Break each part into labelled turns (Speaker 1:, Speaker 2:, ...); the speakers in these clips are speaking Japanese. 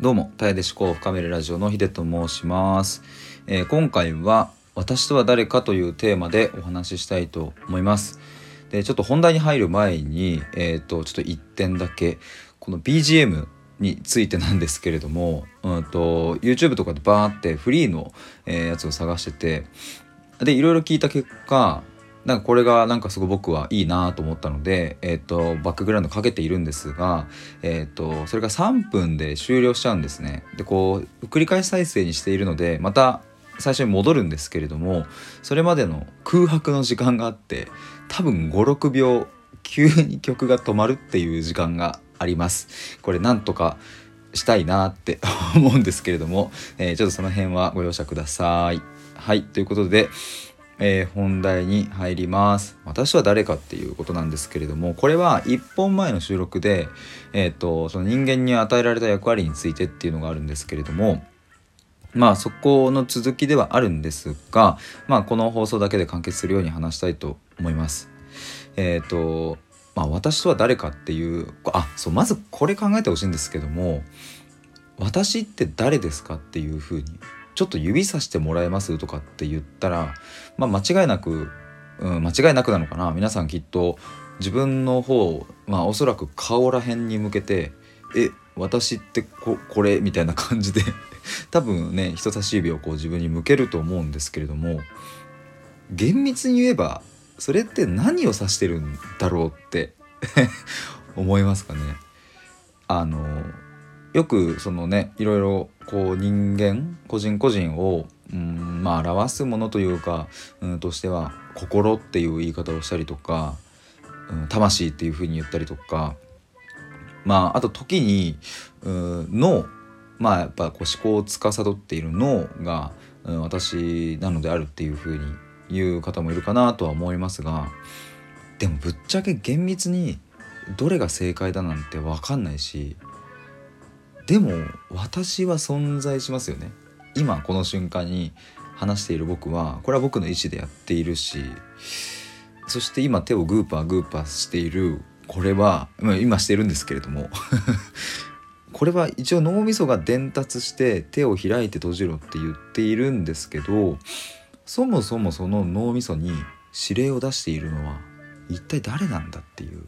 Speaker 1: どうも、タイで思考を深めるラジオのヒデと申します、えー今回は、私とは誰かというテーマでお話ししたいと思います。で、ちょっと本題に入る前に、えっ、と、ちょっと一点だけ、この BGM についてなんですけれども、うんと、YouTube とかでバーってフリーの、えーやつを探してて、で、いろいろ聞いた結果、なんかこれがなんかすごい僕はいいなと思ったので、えっ、と、バックグラウンドかけているんですが、えっ、と、それが3分で終了しちゃうんですね。で、こう、繰り返し再生にしているので、また最初に戻るんですけれども、それまでの空白の時間があって、多分5、6秒、急に曲が止まるっていう時間があります。これなんとかしたいなって 思うんですけれども、えーちょっとその辺はご容赦ください。はい、ということで、えー本題に入ります。私は誰かっていうことなんですけれども、これは1本前の収録で、えっ、と、その人間に与えられた役割についてっていうのがあるんですけれども、まあそこの続きではあるんですが、まあこの放送だけで完結するように話したいと思います。えっ、と、まあ私とは誰かっていう、あ、そう、まずこれ考えてほしいんですけども、私って誰ですかっていうふうにちょっと指さしてもらえます？とかって言ったら、まあ、間違いなく、うん、間違いなくなのかな。皆さんきっと自分の方、まあ、おそらく顔ら辺に向けて「え私ってここれ」みたいな感じで 多分ね人差し指をこう自分に向けると思うんですけれども厳密に言えばそれって何を指してるんだろうって 思いますかね。あのよくそのねいろいろこう人間個人個人をうんまあ表すものというかうんとしては心っていう言い方をしたりとか、うん、魂っていうふうに言ったりとかまああと時にうん脳まあやっぱこう思考を司っている脳が、うん、私なのであるっていうふうに言う方もいるかなとは思いますがでもぶっちゃけ厳密にどれが正解だなんて分かんないしでも私は存在しますよね。今この瞬間に話している僕はこれは僕の意思でやっているしそして今手をグーパーグーパーしているこれはま今してるんですけれども これは一応脳みそが伝達して手を開いて閉じろって言っているんですけどそもそもその脳みそに指令を出しているのは一体誰なんだっていう。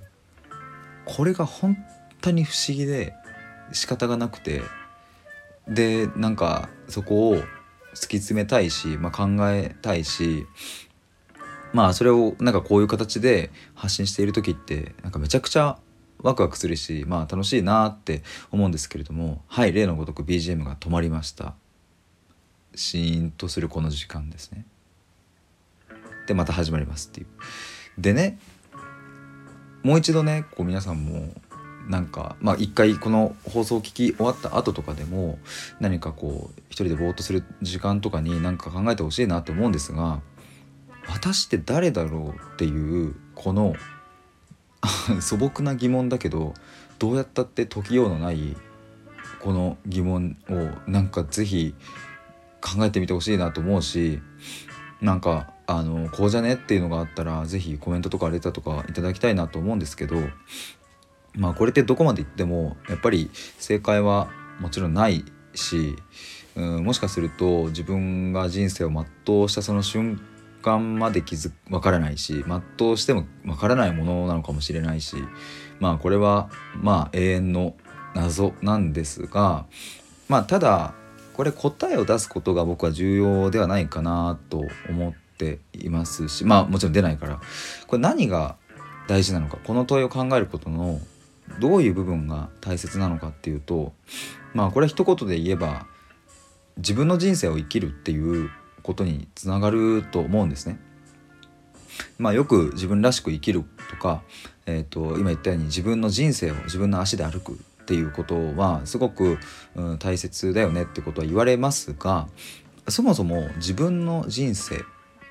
Speaker 1: これが本当に不思議で仕方がなくてでなんかそこを突き詰めたいし、まあ、考えたいしまあそれをなんかこういう形で発信している時ってなんかめちゃくちゃワクワクするしまあ楽しいなって思うんですけれどもはい例のごとく BGM が止まりました。シーンとするこの時間ですね。でまた始まりますっていう。でねもう一度ねこう皆さんもなんかまあ一回この放送を聞き終わった後とかでも何かこう一人でぼーっとする時間とかに何か考えてほしいなって思うんですが私って誰だろうっていうこの 素朴な疑問だけどどうやったって解きようのないこの疑問をなんか是非考えてみてほしいなと思うしなんかあのこうじゃねっていうのがあったら是非コメントとかレターとかいただきたいなと思うんですけどまあこれってどこまでいってもやっぱり正解はもちろんないし、うん、もしかすると自分が人生を全うしたその瞬間まで気づわからないし全うしてもわからないものなのかもしれないしまあこれはまあ永遠の謎なんですがまあただこれ答えを出すことが僕は重要ではないかなと思っていますしまあもちろん出ないからこれ何が大事なのかこの問いを考えることのどういう部分が大切なのかっていうとまあこれは一言で言えば自分の人生を生きるっていうことにつながると思うんですね。まあよく自分らしく生きるとか、えー、と今言ったように自分の人生を自分の足で歩くっていうことはすごく、うん、大切だよねってことは言われますがそもそも自分の人生っ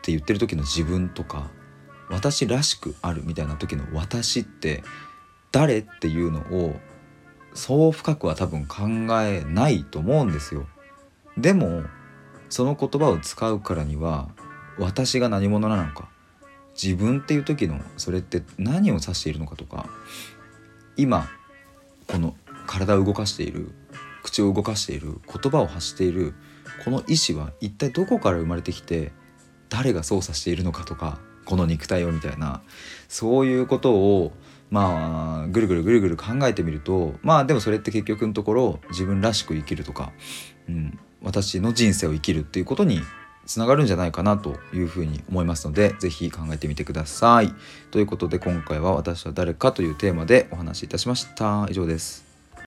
Speaker 1: て言ってる時の自分とか私らしくあるみたいな時の私って誰っていうのをそう深くは多分考えないと思うんですよ。でもその言葉を使うからには私が何者なのか自分っていう時のそれって何を指しているのかとか今この体を動かしている口を動かしている言葉を発しているこの意志は一体どこから生まれてきて誰が操作しているのかとかこの肉体をみたいなそういうことをまあぐるぐるぐるぐる考えてみるとまあでもそれって結局のところ自分らしく生きるとか、うん、私の人生を生きるっていうことにつながるんじゃないかなというふうに思いますので是非考えてみてください。ということで今回は「私は誰か」というテーマでお話しいたしました。以上です。